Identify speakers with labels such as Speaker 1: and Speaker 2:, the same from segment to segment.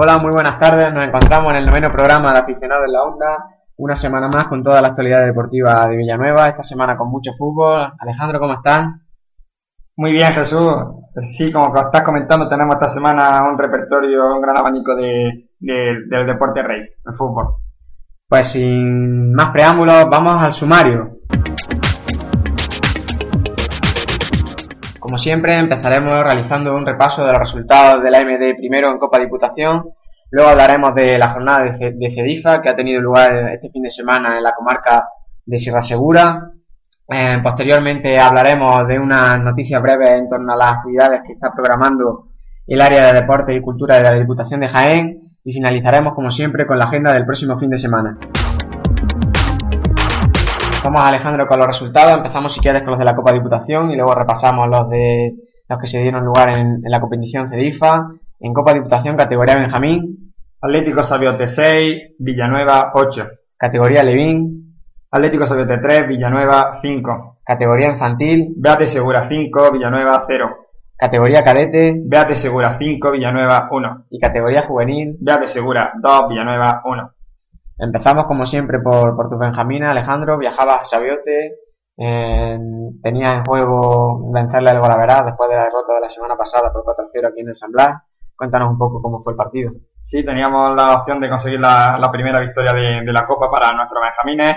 Speaker 1: Hola, muy buenas tardes. Nos encontramos en el noveno programa de Aficionados en la Onda. Una semana más con toda la actualidad deportiva de Villanueva. Esta semana con mucho fútbol. Alejandro, ¿cómo estás?
Speaker 2: Muy bien, Jesús. Sí, como estás comentando, tenemos esta semana un repertorio, un gran abanico de, del deporte rey, el fútbol.
Speaker 1: Pues sin más preámbulos, vamos al sumario. Como siempre, empezaremos realizando un repaso de los resultados de la MD primero en Copa Diputación. Luego hablaremos de la jornada de CEDIFA que ha tenido lugar este fin de semana en la comarca de Sierra Segura. Eh, posteriormente hablaremos de unas noticias breves en torno a las actividades que está programando el área de deporte y cultura de la Diputación de Jaén y finalizaremos como siempre con la agenda del próximo fin de semana. Vamos Alejandro con los resultados, empezamos si quieres con los de la Copa Diputación y luego repasamos los de los que se dieron lugar en, la competición CEDIFA, en Copa Diputación categoría Benjamín,
Speaker 2: Atlético Sabiote 6, Villanueva 8,
Speaker 1: categoría Levín,
Speaker 2: Atlético Sabiote 3, Villanueva 5,
Speaker 1: categoría infantil,
Speaker 2: Beate Segura 5, Villanueva 0,
Speaker 1: Categoría cadete.
Speaker 2: Beate Segura 5, Villanueva 1.
Speaker 1: Y categoría juvenil.
Speaker 2: Beate Segura 2, Villanueva 1.
Speaker 1: Empezamos como siempre por, por tu Benjamina, Alejandro. Viajabas a Sabiote. tenía en juego vencerle al Golaveraz después de la derrota de la semana pasada por 4-0 aquí en el San Blas. Cuéntanos un poco cómo fue el partido.
Speaker 2: Sí, teníamos la opción de conseguir la, primera victoria de, la Copa para nuestros Benjamines.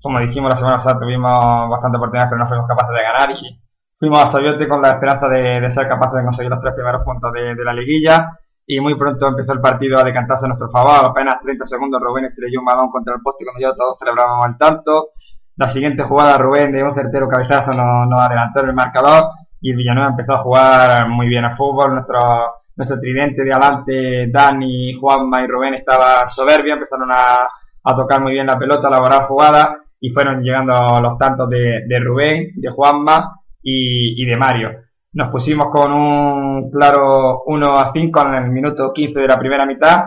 Speaker 2: Como dijimos la semana pasada, tuvimos bastante oportunidades, pero no fuimos capaces de ganar y Fuimos a Sabiote con la esperanza de, ser capaces de conseguir los tres primeros puntos de, la liguilla y muy pronto empezó el partido a decantarse a nuestro favor. Apenas 30 segundos Rubén estrelló un balón contra el poste cuando ya todos celebrábamos el tanto. La siguiente jugada Rubén de un certero cabezazo nos, nos adelantó en el marcador y Villanueva empezó a jugar muy bien al fútbol. Nuestro, nuestro tridente de adelante, Dani, Juanma y Rubén estaba soberbio, empezaron a, a tocar muy bien la pelota, a elaborar jugadas y fueron llegando los tantos de Rubén, de Juanma y, de Mario. Nos pusimos con un claro 1 a 5 en el minuto 15 de la primera mitad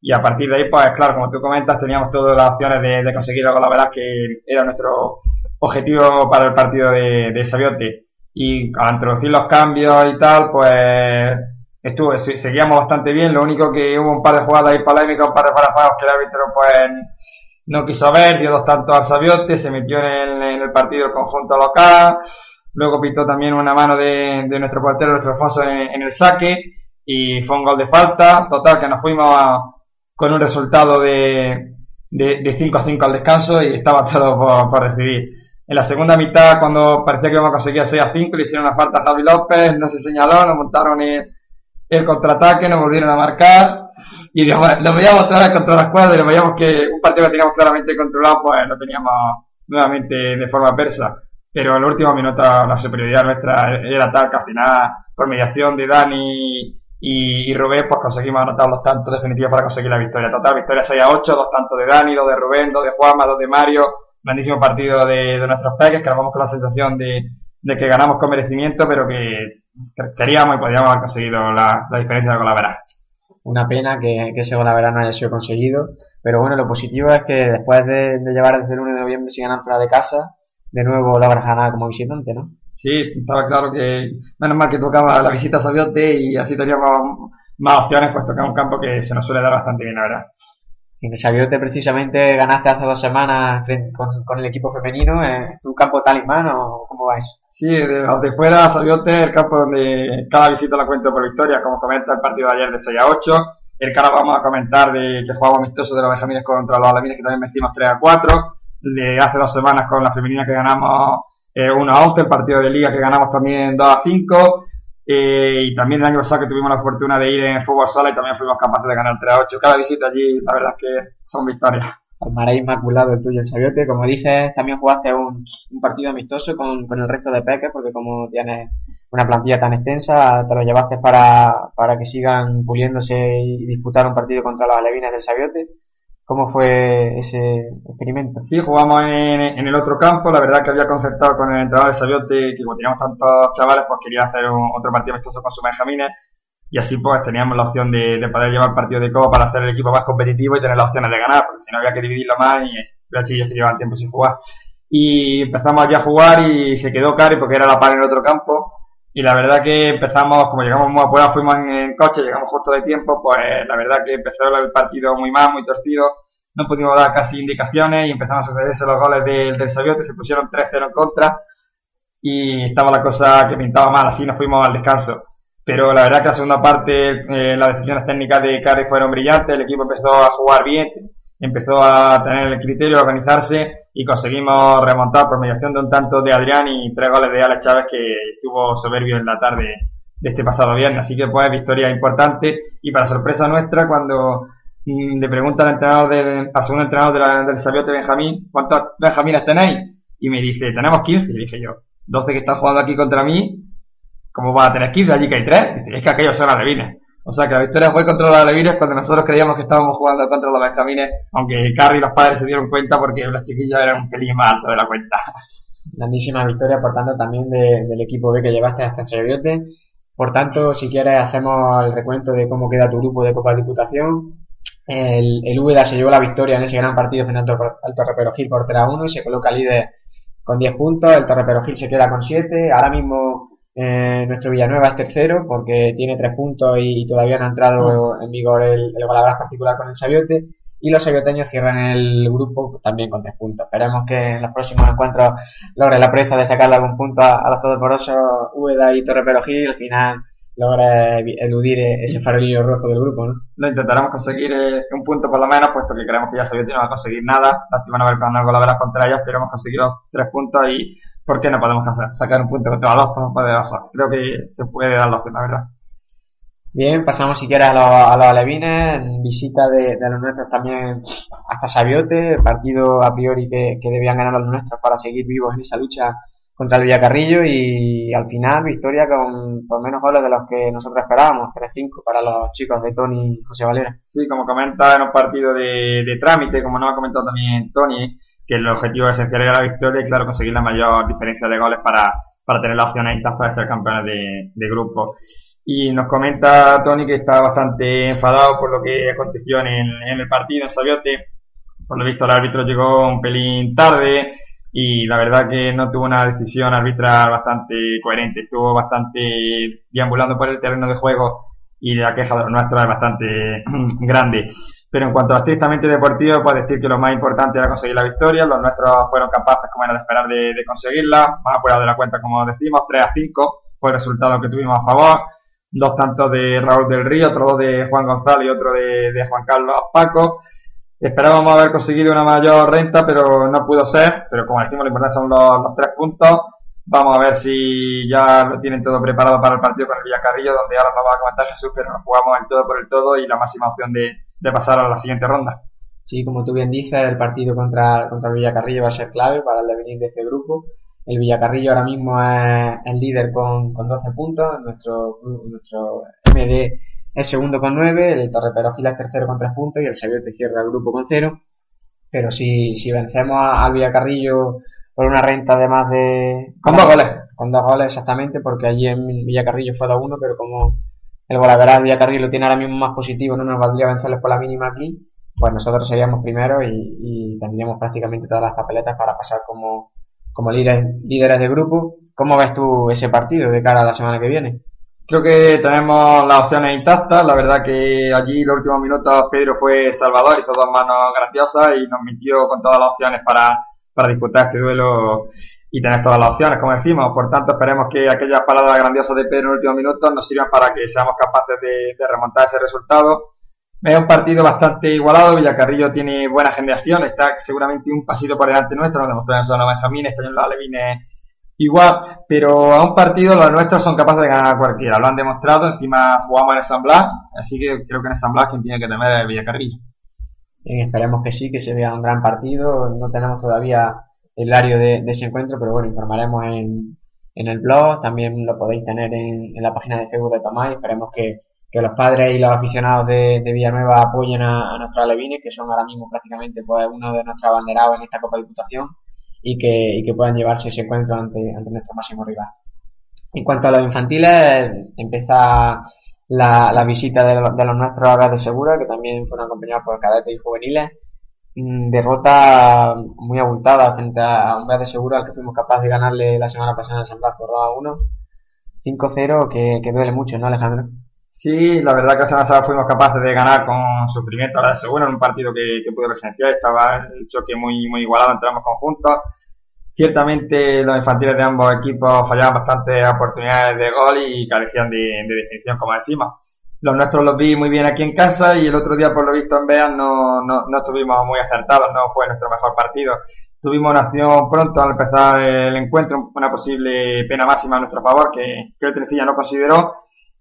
Speaker 2: y a partir de ahí, pues claro, como tú comentas, teníamos todas las opciones de, conseguir algo, la verdad que era nuestro objetivo para el partido de, de Sabiote. Y al introducir los cambios y tal, pues estuvo, seguíamos bastante bien, lo único que hubo un par de jugadas ahí polémicas, un par de parafados que el árbitro pues no quiso ver, dio dos tantos al Sabiote, se metió en el, en el partido el conjunto local, Luego pitó también una mano de, de nuestro portero, nuestro Alfonso, en, el saque. Y fue un gol de falta. Total, que nos fuimos con un resultado de, de, 5 a 5 al descanso y estaba todo por, por decidir. En la segunda mitad, cuando parecía que íbamos a conseguir 6 a 5, le hicieron una falta a Javi López, no se señaló, nos montaron el, el contraataque, nos volvieron a marcar y digamos, lo veíamos vez contra la escuadra y lo veíamos que un partido que teníamos claramente controlado, pues lo teníamos nuevamente de forma persa pero en la última minuto la superioridad nuestra era tal que al final, por mediación de Dani y, Rubén, pues conseguimos anotar los tantos definitivos para conseguir la victoria. Total, victoria 6 a 8, dos tantos de Dani, dos de Rubén, dos de Juanma, dos de Mario. Grandísimo partido de, de nuestros peques, que vamos con la sensación de, de que ganamos con merecimiento, pero que, queríamos y podíamos haber conseguido la, la diferencia con la verá.
Speaker 1: Una pena que, que ese la no haya sido conseguido, pero bueno, lo positivo es que después de, de llevar desde el 1 de noviembre sin ganar fuera de casa, de nuevo logras ganar como visitante, ¿no?
Speaker 2: Sí, estaba claro que menos mal que tocaba la visita a Sabiote y así teníamos más opciones, pues tocar un campo que se nos suele dar bastante bien, la verdad.
Speaker 1: En Sabiote precisamente ganaste hace dos semanas con, el equipo femenino, ¿es tu campo talismán o cómo va eso?
Speaker 2: Sí, de, de fuera Sabiote, el campo donde cada visita la cuento por victoria, como comenta el partido de ayer de 6 a 8. El que ahora vamos a comentar de que jugamos amistoso de los Benjamines contra los Alamines, que también vencimos 3 a 4 de hace dos semanas con la femenina que ganamos eh, 1 a 11, el partido de liga que ganamos también 2 a 5, eh, y también el año pasado que tuvimos la fortuna de ir en fútbol sala y también fuimos capaces de ganar 3 a 8. Cada visita allí, la verdad es que son victorias.
Speaker 1: Palmarés inmaculado el tuyo en Sabiote. Como dices, también jugaste un, un partido amistoso con, con, el resto de peques, porque como tienes una plantilla tan extensa, te lo llevaste para, para que sigan puliéndose y disputar un partido contra los alevines del Sabiote. ¿Cómo fue ese experimento?
Speaker 2: Sí, jugamos en, en, el otro campo. La verdad que había concertado con el entrenador de Sabiote que como teníamos tantos chavales, pues quería hacer un, otro partido amistoso con sus benjamines. Y así pues teníamos la opción de, de poder llevar partido de Copa para hacer el equipo más competitivo y tener las opciones de ganar, porque si no había que dividirlo más y los chillos que llevaban tiempo sin jugar. Y empezamos ya a jugar y se quedó Cari porque era la par en el otro campo. Y la verdad que empezamos, como llegamos muy a fuimos en, coche, llegamos justo de tiempo, pues la verdad que empezó el partido muy mal, muy torcido, no pudimos dar casi indicaciones y empezamos a sucederse los goles del, del Sabiote, se pusieron 3-0 en contra y estaba la cosa que pintaba mal, así nos fuimos al descanso. Pero la verdad que la segunda parte eh, las decisiones técnicas de Carri fueron brillantes, el equipo empezó a jugar bien, empezó a tener el criterio, a organizarse y conseguimos remontar por mediación de un tanto de Adrián y tres goles de Alex Chávez que estuvo soberbio en la tarde de este pasado viernes. Así que pues victoria importante y para sorpresa nuestra cuando mm, le pregunta al entrenador del, al segundo entrenador del Sabiote Benjamín, ¿cuántos Benjamines tenéis? Y me dice, tenemos 15. Y dije yo, 12 que están jugando aquí contra mí, ¿cómo va a tener 15 allí que hay 3? Es que aquellos son alevines. O sea que la victoria fue contra los alevines cuando nosotros creíamos que estábamos jugando contra los benjamines, aunque Carrie y los padres se dieron cuenta porque los chiquillos eran un pelín más altos de la cuenta.
Speaker 1: Grandísima victoria, por tanto, también del equipo B que llevaste hasta Cheviote. Por tanto, si quieres, hacemos el recuento de cómo queda tu grupo de Copa de Diputación. El, el se llevó la victoria en ese gran partido frente al Torre Gil por 3 a 1 y se coloca líder con 10 puntos. El Torre Gil se queda con 7. Ahora mismo eh, nuestro Villanueva es tercero porque tiene 3 puntos y, todavía no ha entrado en vigor el, el particular con el Sabiote. Y los sabioteños cierran el grupo también con 3 puntos. Esperemos que en los próximos encuentros logre la presa de sacarle algún punto a, los todopoderosos Úbeda y Torre Gil. Al final logra eludir ese farolillo rojo del grupo, ¿no?
Speaker 2: Lo intentaremos conseguir eh, un punto por lo menos, puesto que creemos que ya Sabiote no va a conseguir nada. Lástima no haber con algo la veras contra ellos, pero hemos conseguido tres puntos y ¿por qué no podemos hacer? sacar un punto contra los dos poderosos? Creo que se puede dar la opción, la verdad.
Speaker 1: Bien, pasamos si quieres a los, a los alevines, en visita de, de, los nuestros también hasta Sabiote, partido a priori que, que debían ganar los nuestros para seguir vivos en esa lucha contra el Villacarrillo y al final victoria con por menos goles de los que nosotros esperábamos, 3-5 para los chicos de Tony y José Valera.
Speaker 2: Sí, como comenta en un partido de, de trámite, como nos ha comentado también Tony, que el objetivo esencial era la victoria y claro, conseguir la mayor diferencia de goles para, para tener la opción intacta de ser campeones de, de grupo. Y nos comenta Tony que está bastante enfadado por lo que aconteció en, en el partido en Sabiote. Por lo visto el árbitro llegó un pelín tarde, y la verdad que no tuvo una decisión arbitral bastante coherente, estuvo bastante deambulando por el terreno de juego y la queja nuestros es bastante grande. Pero en cuanto a estrictamente deportivo, puedo decir que lo más importante era conseguir la victoria. Los nuestros fueron capaces, como era de esperar, de, conseguirla. Más apurado de la cuenta, como decimos, 3 a 5 fue el resultado que tuvimos a favor. Dos tantos de Raúl del Río, otro de Juan González y otro de, de Juan Carlos Paco. Esperábamos haber conseguido una mayor renta, pero no pudo ser. Pero como decimos, lo importante son los, tres puntos. Vamos a ver si ya lo tienen todo preparado para el partido con el Villacarrillo, donde ahora nos va a comentar Jesús, pero nos jugamos el todo por el todo y la máxima opción de, pasar a la siguiente ronda.
Speaker 1: Sí, como tú bien dices, el partido contra, contra el Villacarrillo va a ser clave para el devenir de este grupo. El Villacarrillo ahora mismo es el líder con, con 12 puntos. Nuestro, nuestro MD el segundo con 9, el Torreperogil es tercero con 3 puntos y el Sabiote cierra el grupo con 0. Pero si, si vencemos al Villacarrillo por una renta de más de...
Speaker 2: Con dos goles.
Speaker 1: Con dos goles exactamente, porque allí en Villacarrillo fue 2-1, pero como el Golaveral Villacarrillo lo tiene ahora mismo más positivo, no nos valdría vencerles por la mínima aquí, pues nosotros seríamos primeros y, y tendríamos prácticamente todas las papeletas para pasar como, como líderes, líderes de grupo. ¿Cómo ves tú ese partido de cara a la semana que viene?
Speaker 2: Creo que tenemos las opciones intactas. La verdad que allí los últimos minutos Pedro fue salvador, hizo dos manos graciosas y nos mintió con todas las opciones para, para disputar este duelo y tener todas las opciones, como decimos. Por tanto, esperemos que aquellas palabras grandiosas de Pedro en los últimos minutos nos sirvan para que seamos capaces de, remontar ese resultado. Es un partido bastante igualado. Villacarrillo tiene buena generación, está seguramente un pasito por delante nuestro. Nos demostró en los Benjamín, en los Alevines igual, pero a un partido los nuestros son capaces de ganar a cualquiera, lo han demostrado, encima jugamos en el San Blas, así que creo que en el San Blas quien tiene que temer es Villacarrillo.
Speaker 1: esperemos que sí, que se vea un gran partido, no tenemos todavía el horario de, ese encuentro, pero bueno, informaremos en, en el blog, también lo podéis tener en, la página de Facebook de Tomás, esperemos que, los padres y los aficionados de, Villanueva apoyen a, a nuestros alevines, que son ahora mismo prácticamente pues, uno de nuestros abanderados en esta Copa de Diputación y que, y que puedan llevarse ese encuentro ante, ante nuestro máximo rival. En cuanto a los infantiles, empieza la, la visita de, de, los nuestros a de Segura, que también fueron acompañados por cadetes y juveniles. Mm, derrota muy abultada frente a un de Segura al que fuimos capaces de ganarle la semana pasada en San Blas por 2 a 1. 5-0 que, que duele mucho, ¿no, Alejandro?
Speaker 2: Sí, la verdad que la semana pasada fuimos capaces de ganar con sufrimiento a la de seguro en un partido que, que pude presenciar. Estaba el choque muy, muy igualado entre ambos conjuntos. Ciertamente los infantiles de ambos equipos fallaban bastantes oportunidades de gol y carecían de, de definición, como decimos. Los nuestros los vi muy bien aquí en casa y el otro día, por lo visto, en Beas no, no, no estuvimos muy acertados, no fue nuestro mejor partido. Tuvimos una acción pronto al empezar el encuentro, una posible pena máxima a nuestro favor que, que el Trencilla no consideró.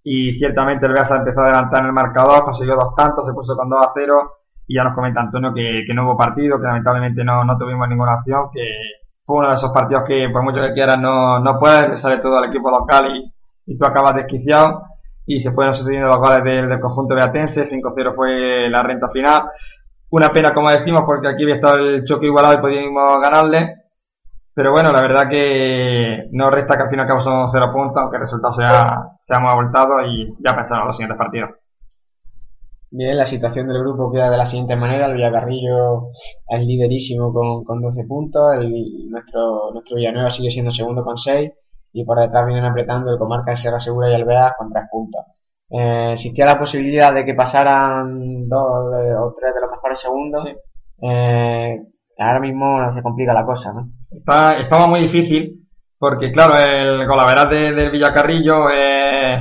Speaker 2: Y ciertamente el Beas empezó a adelantar en el marcador, consiguió dos tantos, se puso con 2 a 0 y ya nos comenta Antonio que, que no hubo partido, que lamentablemente no, no tuvimos ninguna acción, que fue uno de esos partidos que por mucho que quieras no, no puedes, sale todo el equipo local y, y tú acabas desquiciado y se fueron sucediendo los goles del, del conjunto beatense, 5-0 fue la renta final. Una pena, como decimos, porque aquí había estado el choque igualado y podíamos ganarle. Pero bueno, la verdad que no resta que al fin y al cabo son 0 puntos, aunque el resultado sea, sea muy abultado y ya pensamos en los siguientes partidos.
Speaker 1: Bien, la situación del grupo queda de la siguiente manera. El Villacarrillo es liderísimo con, con 12 puntos. Nuestro, nuestro Villanueva sigue siendo segundo con 6 y por detrás vienen apretando el Comarca de Serra Segura y Alvear con tres puntos. Eh, existía la posibilidad de que pasaran dos de, o tres de los mejores segundos.
Speaker 2: Sí.
Speaker 1: Eh, ahora mismo se complica la cosa, ¿no?
Speaker 2: Está, estaba muy difícil porque, claro, el Golaveras de, del Villacarrillo eh,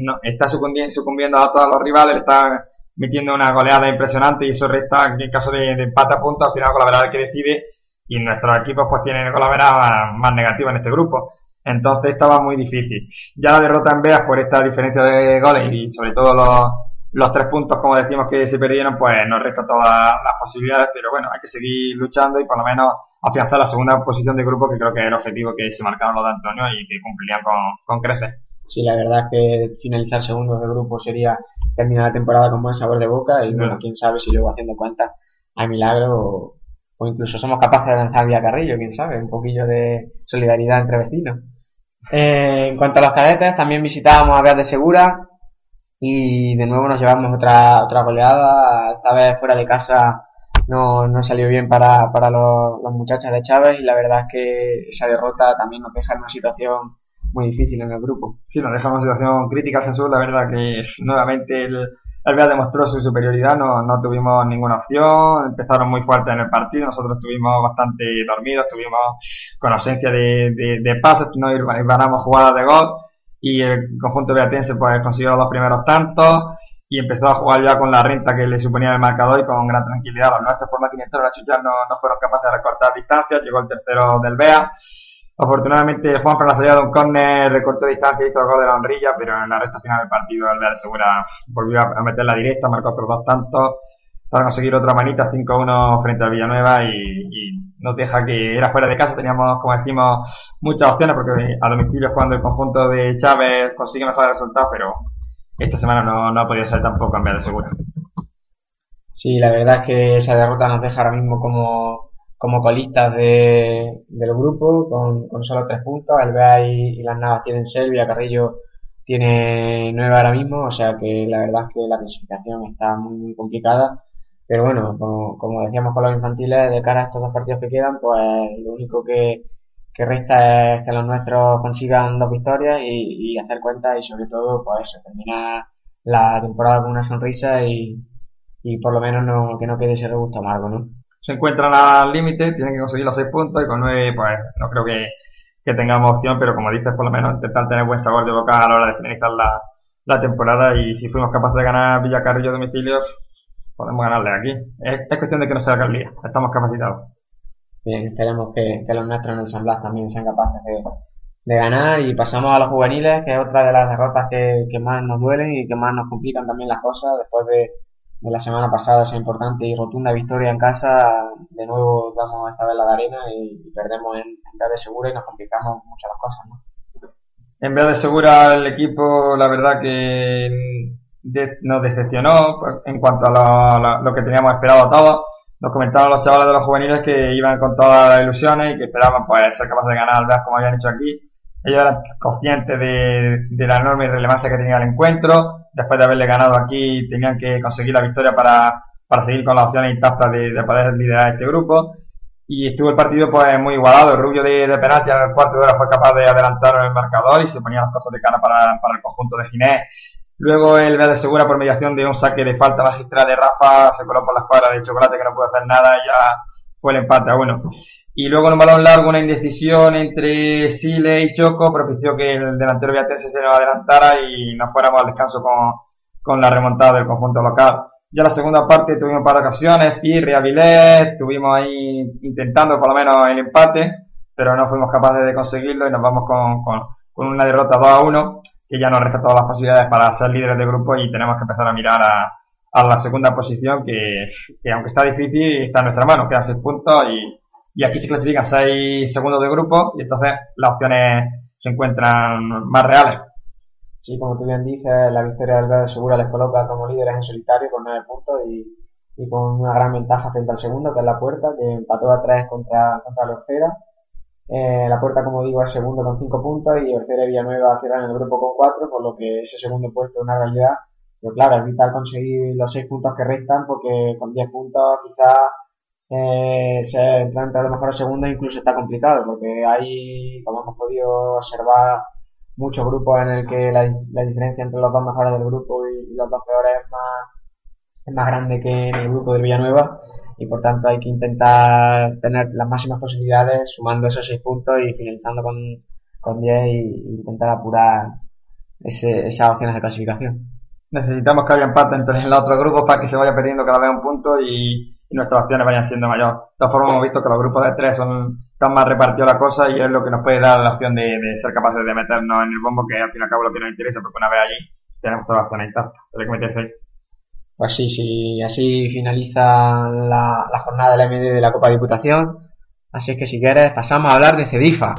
Speaker 2: no, está sucumbiendo, sucumbiendo a todos los rivales, está metiendo una goleada impresionante y eso resta en caso de, de empate a puntos, al final Golaveras es el que decide y nuestros equipos pues tienen Golaveras más, más negativa en este grupo. Entonces estaba muy difícil. Ya la derrota en Beas por esta diferencia de goles y sobre todo los, los tres puntos, como decimos, que se perdieron, pues nos resta todas las posibilidades, pero bueno, hay que seguir luchando y por lo menos afianzar la segunda posición de grupo, que creo que es el objetivo que se marcaron los de Antonio y que cumplirían con, con creces.
Speaker 1: Sí, la verdad es que finalizar segundos de grupo sería terminar la temporada con buen sabor de boca y bueno, quién sabe si luego haciendo cuentas hay milagro o, incluso somos capaces de lanzar vía Carrillo, quién sabe, un poquillo de solidaridad entre vecinos. Eh, en cuanto a los cadetes, también visitábamos a Beas de Segura y de nuevo nos llevamos otra, otra goleada, esta vez fuera de casa no, no salió bien para, para los, los de Chávez y la verdad es que esa derrota también nos deja en una situación muy difícil en el grupo.
Speaker 2: Sí, nos deja en una situación crítica Censur, la verdad que nuevamente el, el Beas demostró su superioridad, no, no tuvimos ninguna opción, empezaron muy fuertes en el partido, nosotros estuvimos bastante dormidos, estuvimos con ausencia de, de, de pases, no ganamos jugadas de gol y el conjunto beatense pues consiguió los dos primeros tantos y empezó a jugar ya con la renta que le suponía el marcador y con gran tranquilidad. Los nuestros por máquina la chuchar no, no fueron capaces de recortar distancias, llegó el tercero del Bea. Afortunadamente Juan para la salida de un córner recortó distancia y hizo el gol de la honrilla, pero en la recta final del partido el de Segura volvió a a meter la directa, marcó otros dos tantos para conseguir otra manita 5-1 frente al Villanueva y, nos deja que era fuera de casa, teníamos como decimos muchas opciones porque a domicilio es cuando el conjunto de Chávez consigue mejores resultados, pero esta semana no, no ha podido ser tampoco vez de segura.
Speaker 1: Sí, la verdad es que esa derrota nos deja ahora mismo como, como colistas de, del grupo, con, con solo tres puntos. El BEA y, y las Navas tienen Selvia, Carrillo tiene nueve ahora mismo, o sea que la verdad es que la clasificación está muy, muy complicada. Pero bueno, como, como decíamos con los infantiles, de cara a estos dos partidos que quedan, pues lo único que, que resta es que los nuestros consigan dos victorias y, y hacer cuentas y sobre todo, pues eso, terminar la temporada con una sonrisa y, y por lo menos no, que no quede ese regusto amargo, ¿no?
Speaker 2: Se encuentran al límite, tienen que conseguir los seis puntos y con nueve, pues no creo que, que tengamos opción, pero como dices, por lo menos intentar tener buen sabor de boca a la hora de finalizar la, la temporada y si fuimos capaces de ganar Villacarrillo domicilios, podemos ganarle aquí. Es, es cuestión de que no sea Carlía, estamos capacitados.
Speaker 1: Bien, esperemos que, que los nuestros en el San Blas también sean capaces de, de ganar y pasamos a los juveniles, que es otra de las derrotas que, que más nos duelen y que más nos complican también las cosas después de, de la semana pasada esa importante y rotunda victoria en casa, de nuevo damos esta vez la de arena y, perdemos en, en vez de segura y nos complicamos mucho las cosas, ¿no?
Speaker 2: En vez de segura el equipo, la verdad que nos decepcionó en cuanto a lo, que teníamos esperado todos. Nos comentaban los chavales de los juveniles que iban con todas las ilusiones y que esperaban pues ser capaces de ganar al como habían hecho aquí. Ellos eran conscientes de, de la enorme relevancia que tenía el encuentro. Después de haberle ganado aquí, tenían que conseguir la victoria para, para seguir con las opciones intactas de, de poder liderar este grupo. y estuvo el partido pues muy igualado. El rubio de, de penalti en el cuarto de hora fue capaz de adelantar el marcador y se ponía las cosas de cara para, para el conjunto de Ginés. Luego el de Segura por mediación de un saque de falta magistral de Rafa se coló por la escuadra de Chocolate que no pudo hacer nada y ya fue el empate a uno. Y luego en un balón largo una indecisión entre Sile y Choco propició que el delantero viatense se nos adelantara y nos fuéramos al descanso con, con la remontada del conjunto local. Ya la segunda parte tuvimos para ocasiones, Pirri, Avilés, estuvimos ahí intentando por lo menos el empate, pero no fuimos capaces de conseguirlo y nos vamos con, con, con una derrota 2 a 1 que ya nos resta todas las posibilidades para ser líderes de grupo y tenemos que empezar a mirar a, a la segunda posición que, que, aunque está difícil está en nuestra mano, quedan seis puntos y, y aquí se clasifican seis segundos de grupo y entonces las opciones se encuentran más reales.
Speaker 1: Sí, como tú bien dices, la victoria del Verde Segura les coloca como líderes en solitario con nueve puntos y, y, con una gran ventaja frente al segundo, que es la puerta, que empató a tres contra, contra la Orcera eh, la puerta, como digo, es segundo con 5 puntos y Orcera y Villanueva cierran el grupo con 4, por lo que ese segundo puesto es una realidad. Pero claro, es vital conseguir los 6 puntos que restan porque con 10 puntos quizás eh, se entra entre los mejores segundos incluso está complicado porque hay, como hemos podido observar, muchos grupos en el que la, la diferencia entre los dos mejores del grupo y, y los dos peores es más, es más grande que en el grupo de Villanueva y por tanto hay que intentar tener las máximas posibilidades sumando esos seis puntos y finalizando con, con 10 y intentar apurar ese, esas opciones de clasificación.
Speaker 2: Necesitamos que haya empate entre los otros grupos para que se vaya perdiendo cada vez un punto y, y nuestras opciones vayan siendo mayor. De todas formas hemos visto que los grupos de tres son tan más repartidos la cosa y es lo que nos puede dar la opción de, de ser capaces de meternos en el bombo que al fin y al cabo lo que nos interesa porque una vez allí tenemos toda la zona intacta. Hay que ahí.
Speaker 1: Pues sí, sí, así finaliza la, la jornada de la MD de la Copa Diputación. Así es que si quieres pasamos a hablar de Cedifa.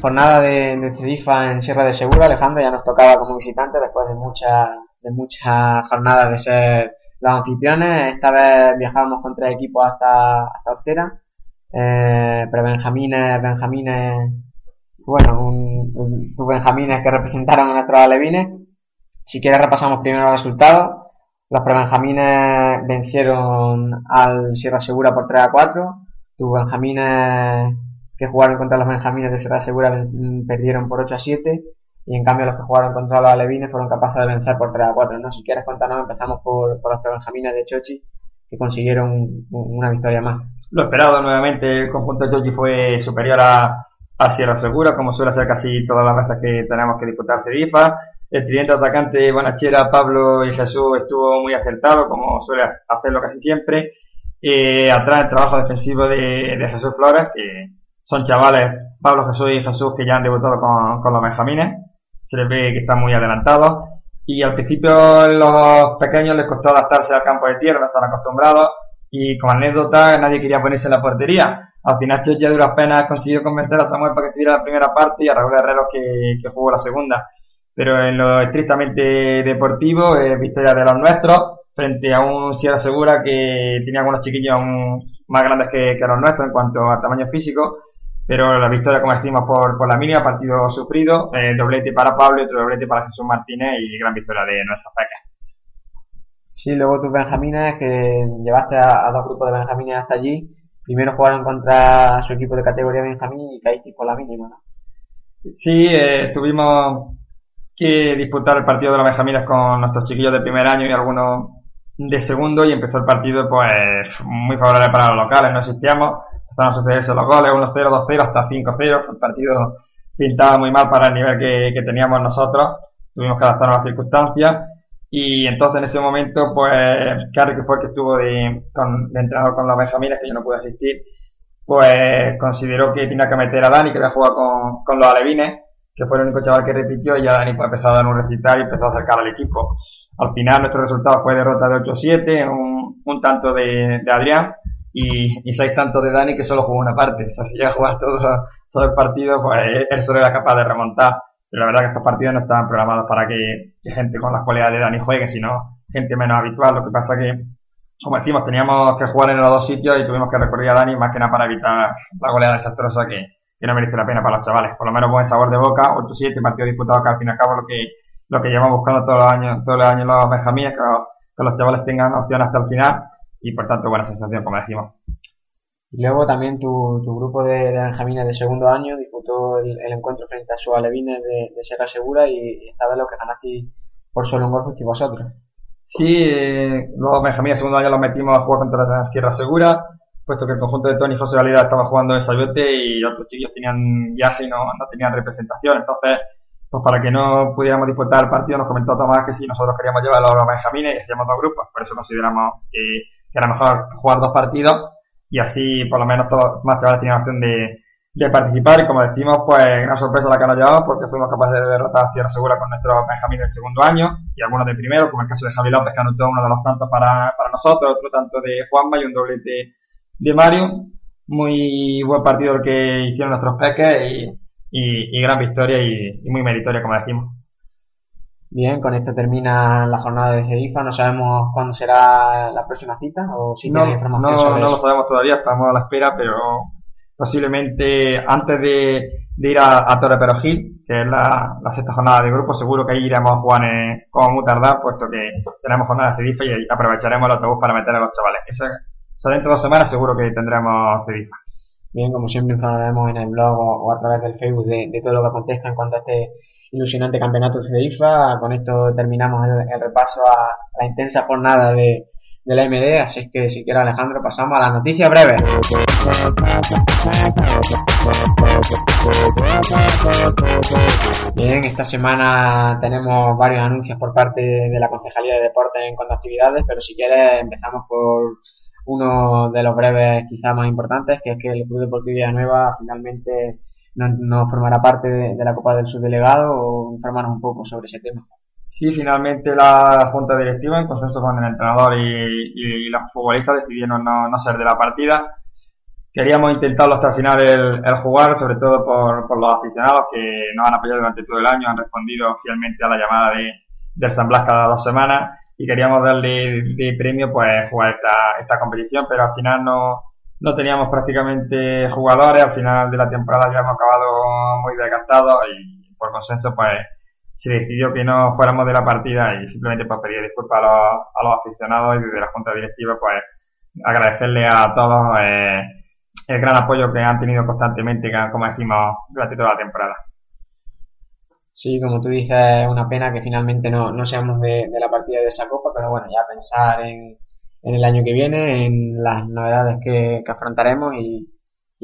Speaker 1: Jornada de, de, Cedifa en Sierra de Segura, Alejandro, ya nos tocaba como visitante después de muchas de muchas jornadas de ser los anfitriones. Esta vez viajamos con tres equipos hasta, hasta Orcera. Eh, pero Benjamines, bueno, un, tus benjamines que representaron a nuestros alevines. Si quieres repasamos primero los resultados. Los prebenjamines vencieron al Sierra Segura por 3 a 4. Tus benjamines que jugaron contra los benjamines de Sierra Segura perdieron por 8 a 7. Y en cambio los que jugaron contra los alevines fueron capaces de vencer por 3 a 4. ¿no? Si quieres contarnos, empezamos por, por los prebenjamines de Chochi que consiguieron una victoria más.
Speaker 2: Lo esperado nuevamente, el conjunto de Chochi fue superior a, a Sierra Segura, como suele ser casi todas las veces que tenemos que disputar Cedifa. El tridente atacante Bonachera, Pablo y Jesús estuvo muy acertado, como suele hacerlo casi siempre. Eh, atrás el trabajo defensivo de, de, Jesús Flores, que son chavales, Pablo, Jesús y Jesús, que ya han debutado con, con los benjamines. Se les ve que están muy adelantados. Y al principio los pequeños les costó adaptarse al campo de tierra, no están acostumbrados. Y como anécdota, nadie quería ponerse en la portería al final ya duras penas consiguió convencer a Samuel para que estuviera la primera parte y a Raúl Herrero que, que jugó la segunda. Pero en lo estrictamente deportivo, eh, victoria de los nuestros, frente a un Sierra Segura que tenía algunos chiquillos más grandes que, que, los nuestros en cuanto a tamaño físico. Pero la victoria, como decimos, por, por la mínima, partido sufrido, eh, doblete para Pablo y otro doblete para Jesús Martínez y gran victoria de nuestras pecas.
Speaker 1: Sí, luego tus Benjamines, que llevaste a, a dos grupos de Benjamines hasta allí, primero jugaron contra su equipo de categoría Benjamín y caíste por la mínima, ¿no?
Speaker 2: Sí, eh, tuvimos que disputar el partido de los Benjamines con nuestros chiquillos de primer año y algunos de segundo y empezó el partido pues muy favorable para los locales, no existíamos, empezaron a sucederse los goles, 1-0, 2-0 hasta 5-0, el partido pintaba muy mal para el nivel que, que teníamos nosotros, tuvimos que adaptarnos a las circunstancias. Y entonces en ese momento, pues, Carrie, que fue el que estuvo de, con, de entrenador con los Benjamines, que yo no pude asistir, pues consideró que tenía que meter a Dani, que había jugado con, con los alevines, que fue el único chaval que repitió, y ya Dani pues, empezó a dar un recital y empezó a acercar al equipo. Al final, nuestro resultado fue derrota de 8-7, un, un tanto de, de Adrián, y, y seis tantos de Dani, que solo jugó una parte. O sea, si llega a jugar todo, todo el partido, pues él solo era capaz de remontar. Pero la verdad que estos partidos no estaban programados para que, que gente con las cualidades de Dani juegue, sino gente menos habitual. Lo que pasa que, como decimos, teníamos que jugar en los dos sitios y tuvimos que recurrir a Dani más que nada para evitar la goleada desastrosa que, que no merece la pena para los chavales. Por lo menos buen sabor de boca, 8-7, partido disputado que al fin y al cabo lo que, lo que llevamos buscando todos los años, todos los años los Benjamines, que, que los chavales tengan opción hasta el final y por tanto buena sensación, como decimos.
Speaker 1: Y luego también tu, tu grupo de, de Benjamines de segundo año disputó el, encuentro frente a su alevines de, de Sierra Segura y, esta vez lo que ganaste por solo un gol fuiste vosotros.
Speaker 2: Sí, eh, los Benjamines de segundo año los metimos a jugar contra la Sierra Segura, puesto que el conjunto de Tony José Valida estaba jugando en Sayote y otros chicos tenían viaje y no, no tenían representación. Entonces, pues para que no pudiéramos disputar el partido, nos comentó Tomás que si nosotros queríamos llevar a los Benjamines y hacíamos dos grupos, por eso consideramos que, que era mejor jugar dos partidos y así por lo menos todos más chavales tenían opción de, de participar y como decimos pues una sorpresa la que nos llevamos porque fuimos capaces de derrotar a Sierra Segura con nuestro Benjamín del segundo año y algunos de primero como el caso de Javi López que anotó uno de los tantos para, para nosotros otro tanto de Juanma y un doblete de Mario. Muy buen partido el que hicieron nuestros peques y, y, gran victoria y muy meritoria como decimos
Speaker 1: Bien, con esto termina la jornada de Gerifa. No sabemos cuándo será la próxima cita o si
Speaker 2: no,
Speaker 1: información
Speaker 2: no, sobre no lo sabemos todavía, estamos a la espera, pero posiblemente antes de, ir a, Torre Perojil, que es la, sexta jornada de grupo, seguro que ahí iremos a jugar como muy tardar, puesto que tenemos jornada de Cedifa y aprovecharemos el autobús para meter a los chavales. Eso, dentro de dos semanas seguro que tendremos Cedifa.
Speaker 1: Bien, como siempre informaremos en el blog o, a través del Facebook de, de todo lo que acontezca en cuanto a este ilusionante campeonato de IFA. Con esto terminamos el, repaso a la intensa jornada de, de la MD, así es que si quiere Alejandro pasamos a la noticia breve. Bien, esta semana tenemos varios anuncios por parte de la Concejalía de Deportes en cuanto a actividades, pero si quieres empezamos por uno de los breves quizá más importantes, que es que el Club Deportivo Nueva finalmente no, formará parte de, la Copa del Subdelegado o informarnos un poco sobre ese tema.
Speaker 2: Sí, finalmente la Junta Directiva, en consenso con el entrenador y, los futbolistas, decidieron no, ser de la partida. Queríamos intentarlo hasta el final el, jugar, sobre todo por, los aficionados que nos han apoyado durante todo el año, han respondido fielmente a la llamada de, del San Blas cada dos semanas y queríamos darle de premio pues jugar esta, esta competición, pero al final no, no teníamos prácticamente jugadores, al final de la temporada ya hemos acabado muy desgastados y por consenso pues se decidió que no fuéramos de la partida y simplemente pues pedir disculpas a los, a los aficionados y desde la Junta Directiva pues agradecerle a todos eh, el gran apoyo que han tenido constantemente, como decimos, durante toda la temporada.
Speaker 1: Sí, como tú dices, es una pena que finalmente no, no seamos de, de la partida de esa copa, pero bueno, ya pensar en, en el año que viene, en las novedades que, afrontaremos y,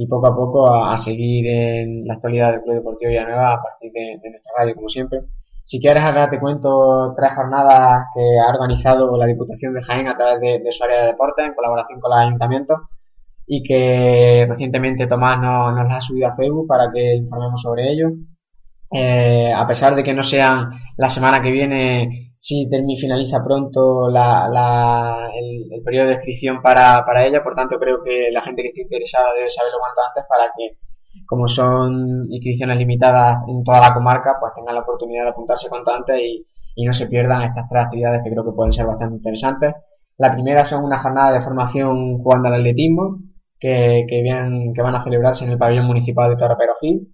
Speaker 1: poco a poco a, seguir en la actualidad del Club Deportivo Villanueva a partir de, nuestra radio, como siempre. Si quieres, ahora te cuento tres jornadas que ha organizado la Diputación de Jaén a través de, su área de deporte en colaboración con los ayuntamientos y que recientemente Tomás nos, nos las ha subido a Facebook para que informemos sobre ello. Eh, a pesar de que no sean la semana que viene si termina finaliza pronto la, el, periodo de inscripción para, para ella, por tanto creo que la gente que esté interesada debe saberlo cuanto antes para que, como son inscripciones limitadas en toda la comarca, pues tengan la oportunidad de apuntarse cuanto antes y, y no se pierdan estas tres actividades que creo que pueden ser bastante interesantes. La primera son una jornada de formación jugando al atletismo que, que, que van a celebrarse en el pabellón municipal de Torre Perojil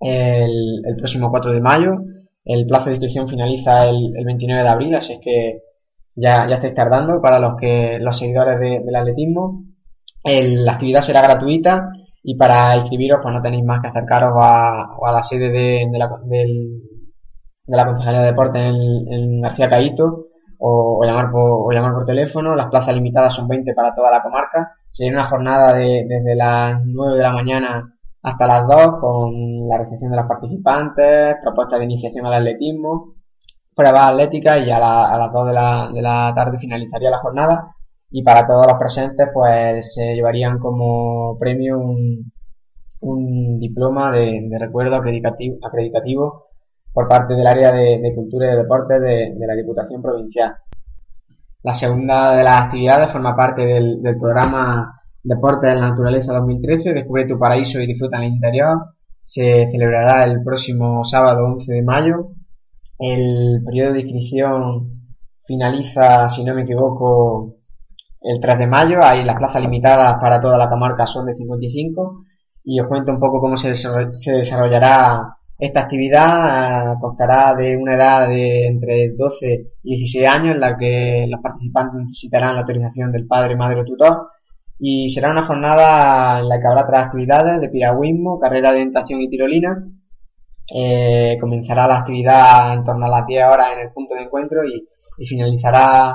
Speaker 1: el, el próximo 4 de mayo el plazo de inscripción finaliza el, 29 de abril, así es que ya, ya estáis tardando para los que los seguidores del atletismo. la actividad será gratuita y para inscribiros pues no tenéis más que acercaros a, a la sede de, la, de la Concejalía de Deportes en, García Caíto o, llamar por, o llamar por teléfono. Las plazas limitadas son 20 para toda la comarca. Sería una jornada de, desde las 9 de la mañana hasta las 2 con la recepción de los participantes, propuestas de iniciación al atletismo, pruebas atléticas y a, las 2 de la, de la tarde finalizaría la jornada y para todos los presentes pues se llevarían como premio un, un diploma de, recuerdo acreditativo, por parte del área de, cultura y de deporte de, la Diputación Provincial. La segunda de las actividades forma parte del, del programa Deportes de la Naturaleza 2013, Descubre tu paraíso y disfruta en el interior. Se celebrará el próximo sábado 11 de mayo. El periodo de inscripción finaliza, si no me equivoco, el 3 de mayo. Hay las plazas limitadas para toda la comarca son de 55. Y os cuento un poco cómo se, desarrollará Esta actividad eh, constará de una edad de entre 12 y 16 años en la que los participantes necesitarán la autorización del padre, madre o tutor y será una jornada en la que habrá tres actividades de piragüismo, carrera de orientación y tirolina. Eh, comenzará la actividad en torno a las 10 horas en el punto de encuentro y, finalizará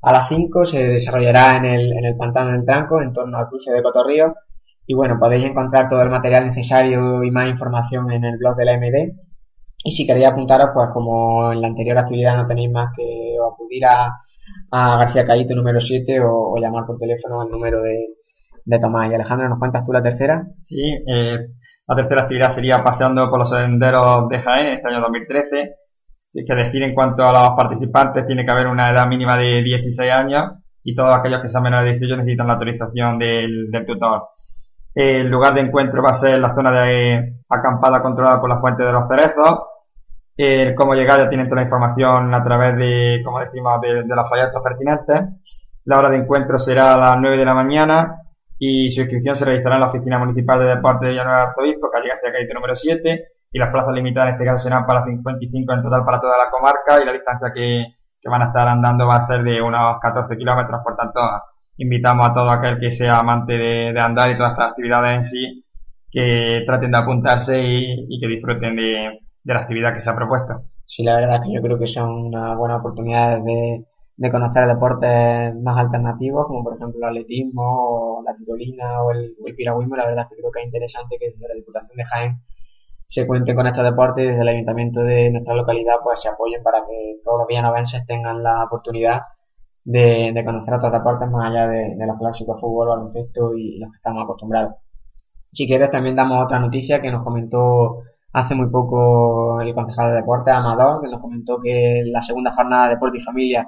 Speaker 1: a las 5, se desarrollará en el, en el pantano del Tranco en torno al cruce de Cotorrío y bueno, podéis encontrar todo el material necesario y más información en el blog de la MD. Y si queréis apuntaros, pues como en la anterior actividad no tenéis más que acudir a, a García Cayito número 7 o, llamar por teléfono al número de, de Tomás. Y Alejandro, ¿nos cuentas tú la tercera?
Speaker 2: Sí, eh, la tercera actividad sería paseando por los senderos de Jaén este año 2013. Es que decir en cuanto a los participantes, tiene que haber una edad mínima de 16 años y todos aquellos que sean menores de 18 necesitan la autorización del, tutor. El lugar de encuentro va a ser la zona de acampada controlada por la fuente de los cerezos. El cómo llegar ya tienen toda la información a través de, como decimos, de, los folletos pertinentes. La hora de encuentro será a las 9 de la mañana y su inscripción se realizará en la Oficina Municipal de Deporte de Llanueva de Arzobispo, calle García número 7, y las plazas limitadas en este caso serán para 55 en total para toda la comarca y la distancia que, que van a estar andando va a ser de unos 14 kilómetros, por tanto invitamos a todo aquel que sea amante de, andar y todas estas actividades en sí, que traten de apuntarse y, que disfruten de, la actividad que se ha propuesto.
Speaker 1: Sí, la verdad es que yo creo que son una buena oportunidad de, conocer deportes más alternativos, como por ejemplo el atletismo, o la tirolina o el, piragüismo. La verdad es que creo que es interesante que desde la Diputación de Jaén se cuente con estos deportes y desde el ayuntamiento de nuestra localidad pues se apoyen para que todos los villanovenses tengan la oportunidad de, de conocer otros deportes más allá de, de los clásicos fútbol, baloncesto y los que estamos acostumbrados. Si quieres también damos otra noticia que nos comentó hace muy poco el concejal de deportes, Amador, que nos comentó que la segunda jornada de deporte y familia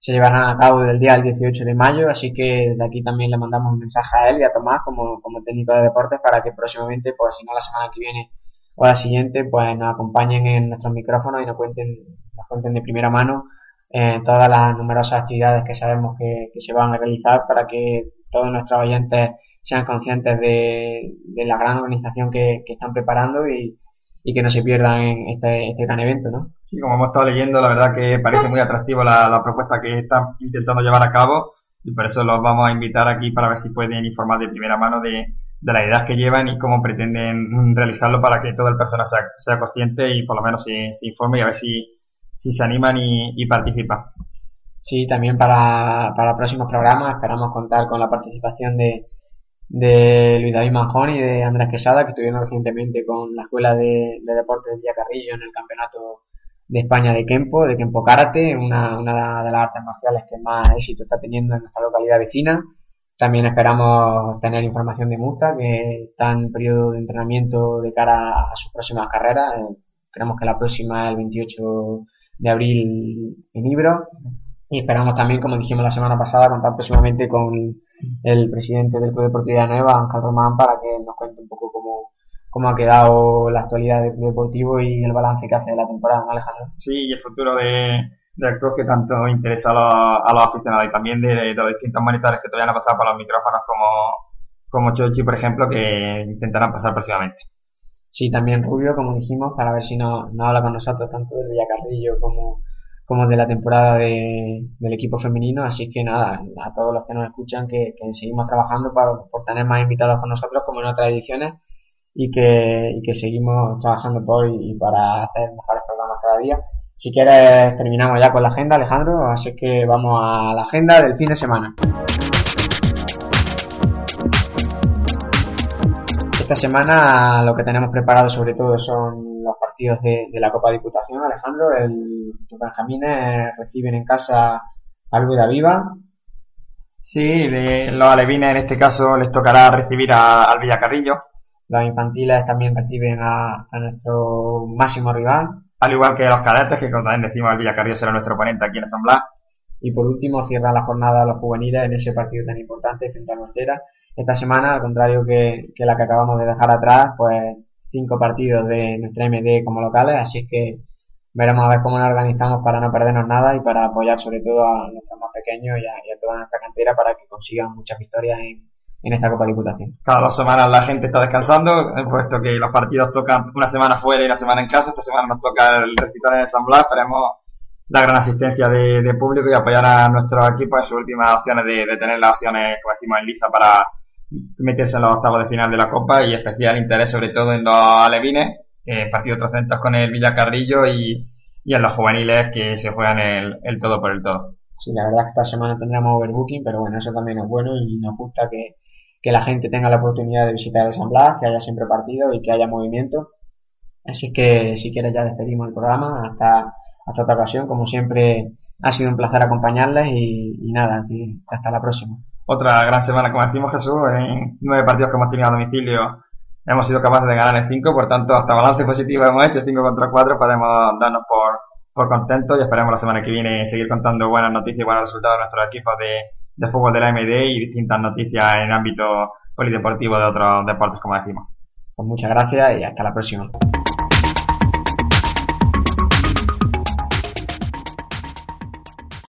Speaker 1: se llevará a cabo del día al 18 de mayo, así que de aquí también le mandamos un mensaje a él y a Tomás como, como técnico de deportes para que próximamente, pues si no la semana que viene o la siguiente, pues nos acompañen en nuestros micrófonos y nos cuenten, nos cuenten de primera mano eh, todas las numerosas actividades que sabemos que, se van a realizar para que todos nuestros oyentes sean conscientes de, la gran organización que, están preparando y, que no se pierdan en este, este, gran evento, ¿no?
Speaker 2: Sí, como hemos estado leyendo, la verdad que parece muy atractivo la, propuesta que están intentando llevar a cabo y por eso los vamos a invitar aquí para ver si pueden informar de primera mano de, de la idea que llevan y cómo pretenden realizarlo para que toda el persona sea, sea consciente y por lo menos se, se informe y a ver si si se animan y, participan.
Speaker 1: Sí, también para, para próximos programas esperamos contar con la participación de, de Luis David Manjón y de Andrés Quesada, que estuvieron recientemente con la Escuela de, Deportes de Carrillo en el Campeonato de España de Kempo, de Kempo Karate, una, una de las artes marciales que más éxito está teniendo en nuestra localidad vecina. También esperamos tener información de Musta, que está en periodo de entrenamiento de cara a sus próximas carreras. Eh, creemos que la próxima es el 28 de abril en Ibro. Y esperamos también, como dijimos la semana pasada, contar próximamente con el presidente del Club Deportivo de Nueva, Ángel Román, para que nos cuente un poco cómo, cómo ha quedado la actualidad del Club Deportivo y el balance que hace de la temporada, Alejandro?
Speaker 2: Sí, y el futuro de, del club que tanto interesa a los, a los aficionados y también de, los distintos monitores que todavía no han pasado por los micrófonos como, como Chochi, por ejemplo, que intentarán pasar próximamente.
Speaker 1: Sí, también Rubio, como dijimos, para ver si no, no habla con nosotros tanto del Villacarrillo como, como de la temporada de, del equipo femenino. Así que nada, a todos los que nos escuchan, que, seguimos trabajando para, por tener más invitados con nosotros, como en otras ediciones, y que, y que seguimos trabajando por y, para hacer mejores programas cada día. Si quieres, terminamos ya con la agenda, Alejandro, así que vamos a la agenda del fin de semana. esta semana lo que tenemos preparado sobre todo son partidos de, la Copa Diputación, Alejandro. El, los benjamines reciben en casa al Viva.
Speaker 2: Sí, los alevines en este caso les tocará recibir al Villacarrillo.
Speaker 1: Los infantiles también reciben a, nuestro máximo rival.
Speaker 2: Al igual que los cadetes, que como también decimos, el Villacarrillo será nuestro oponente aquí en Asamblea.
Speaker 1: Y por último, cierra la jornada los juveniles en ese partido tan importante frente a Nuestra esta semana, al contrario que, la que acabamos de dejar atrás, pues cinco partidos de nuestra MD como locales, así que veremos a ver cómo nos organizamos para no perdernos nada y para apoyar sobre todo a nuestros más pequeños y a, toda nuestra cantera para que consigan muchas victorias en, en esta Copa Diputación.
Speaker 2: Cada dos semanas la gente está descansando, puesto que los partidos tocan una semana fuera y una semana en casa. Esta semana nos toca el recital en San Blas. Esperemos la gran asistencia de, público y apoyar a nuestro equipo en sus últimas opciones de, tener las opciones, como decimos, en liza para meterse en los octavos de final de la Copa y especial interés sobre todo en los alevines, eh, partido trocentros con el Villacarrillo y, y en los juveniles que se juegan el, el todo por el todo.
Speaker 1: Sí, la verdad es que esta semana tendremos overbooking, pero bueno, eso también es bueno y nos gusta que, que la gente tenga la oportunidad de visitar el San Blas, que haya siempre partido y que haya movimiento. Así que si quieres ya despedimos el programa hasta, hasta otra ocasión. Como siempre ha sido un placer acompañarles y, nada, hasta la próxima.
Speaker 2: Otra gran semana, como decimos Jesús, en nueve partidos que hemos tenido a domicilio hemos sido capaces de ganar en cinco, por tanto hasta balance positivo hemos hecho, cinco contra cuatro, podemos darnos por, por contentos y esperemos la semana que viene seguir contando buenas noticias y buenos resultados de nuestros equipos de, de fútbol de la MD y distintas noticias en ámbito polideportivo de otros deportes, como decimos.
Speaker 1: Pues muchas gracias y hasta la próxima.